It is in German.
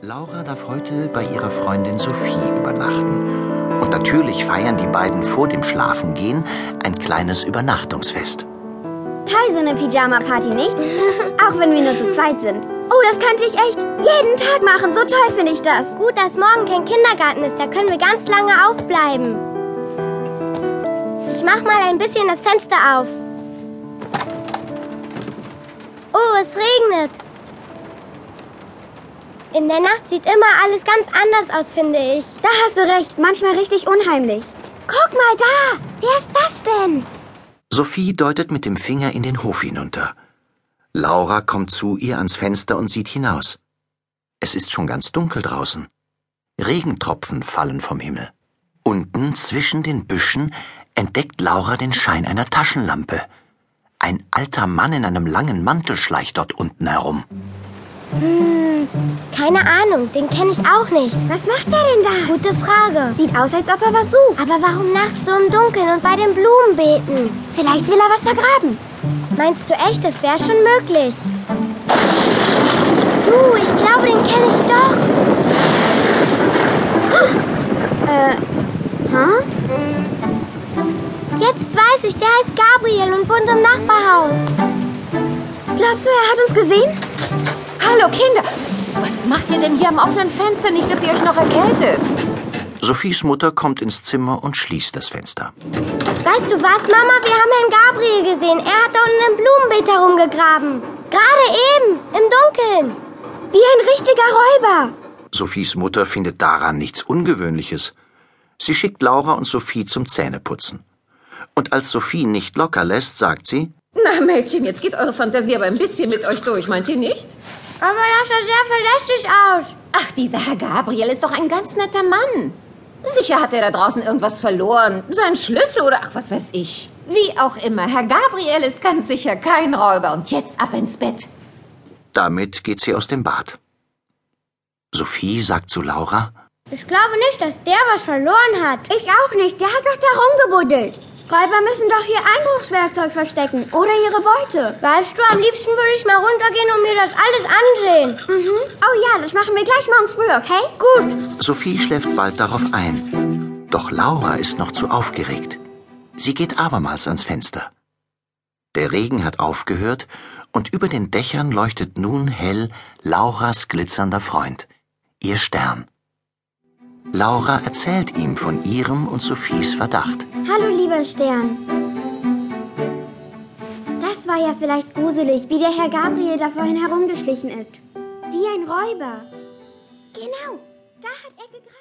Laura darf heute bei ihrer Freundin Sophie übernachten. Und natürlich feiern die beiden vor dem Schlafengehen ein kleines Übernachtungsfest. Toll, so eine Pyjama-Party, nicht? Auch wenn wir nur zu zweit sind. Oh, das könnte ich echt jeden Tag machen. So toll finde ich das. Gut, dass morgen kein Kindergarten ist. Da können wir ganz lange aufbleiben. Ich mach mal ein bisschen das Fenster auf. Oh, es regnet. In der Nacht sieht immer alles ganz anders aus, finde ich. Da hast du recht. Manchmal richtig unheimlich. Guck mal da. Wer ist das denn? Sophie deutet mit dem Finger in den Hof hinunter. Laura kommt zu ihr ans Fenster und sieht hinaus. Es ist schon ganz dunkel draußen. Regentropfen fallen vom Himmel. Unten zwischen den Büschen entdeckt Laura den Schein einer Taschenlampe. Ein alter Mann in einem langen Mantel schleicht dort unten herum. Hm, keine Ahnung, den kenne ich auch nicht. Was macht der denn da? Gute Frage. Sieht aus, als ob er was sucht. Aber warum nachts so im Dunkeln und bei den Blumenbeeten? Vielleicht will er was vergraben. Meinst du echt, das wäre schon möglich? Du, ich glaube, den kenne ich doch. Äh, hä? Jetzt weiß ich, der heißt Gabriel und wohnt im Nachbarhaus. Glaubst du, er hat uns gesehen? Hallo Kinder, was macht ihr denn hier am offenen Fenster? Nicht, dass ihr euch noch erkältet. Sophies Mutter kommt ins Zimmer und schließt das Fenster. Weißt du was, Mama? Wir haben Herrn Gabriel gesehen. Er hat da unten im Blumenbeet herumgegraben. Gerade eben, im Dunkeln. Wie ein richtiger Räuber. Sophies Mutter findet daran nichts Ungewöhnliches. Sie schickt Laura und Sophie zum Zähneputzen. Und als Sophie nicht locker lässt, sagt sie, Na Mädchen, jetzt geht eure Fantasie aber ein bisschen mit euch durch, meint ihr nicht? Aber das sah sehr verlässlich aus. Ach, dieser Herr Gabriel ist doch ein ganz netter Mann. Sicher hat er da draußen irgendwas verloren. Seinen Schlüssel oder ach, was weiß ich. Wie auch immer, Herr Gabriel ist ganz sicher kein Räuber. Und jetzt ab ins Bett. damit geht sie aus dem Bad. Sophie sagt zu Laura, Ich glaube nicht, dass der was verloren hat. Ich auch nicht. Der hat doch da rumgebuddelt. Räuber müssen doch hier Einbruchswerkzeug verstecken oder ihre Beute. Weißt du, am liebsten würde ich mal runtergehen und mir das alles ansehen. Mhm. Oh ja, das machen wir gleich morgen früh, okay? Gut. Sophie schläft bald darauf ein. Doch Laura ist noch zu aufgeregt. Sie geht abermals ans Fenster. Der Regen hat aufgehört und über den Dächern leuchtet nun hell Lauras glitzernder Freund, ihr Stern. Laura erzählt ihm von ihrem und Sophies Verdacht. Hallo, lieber Stern. Das war ja vielleicht gruselig, wie der Herr Gabriel da vorhin herumgeschlichen ist. Wie ein Räuber. Genau, da hat er gegraben.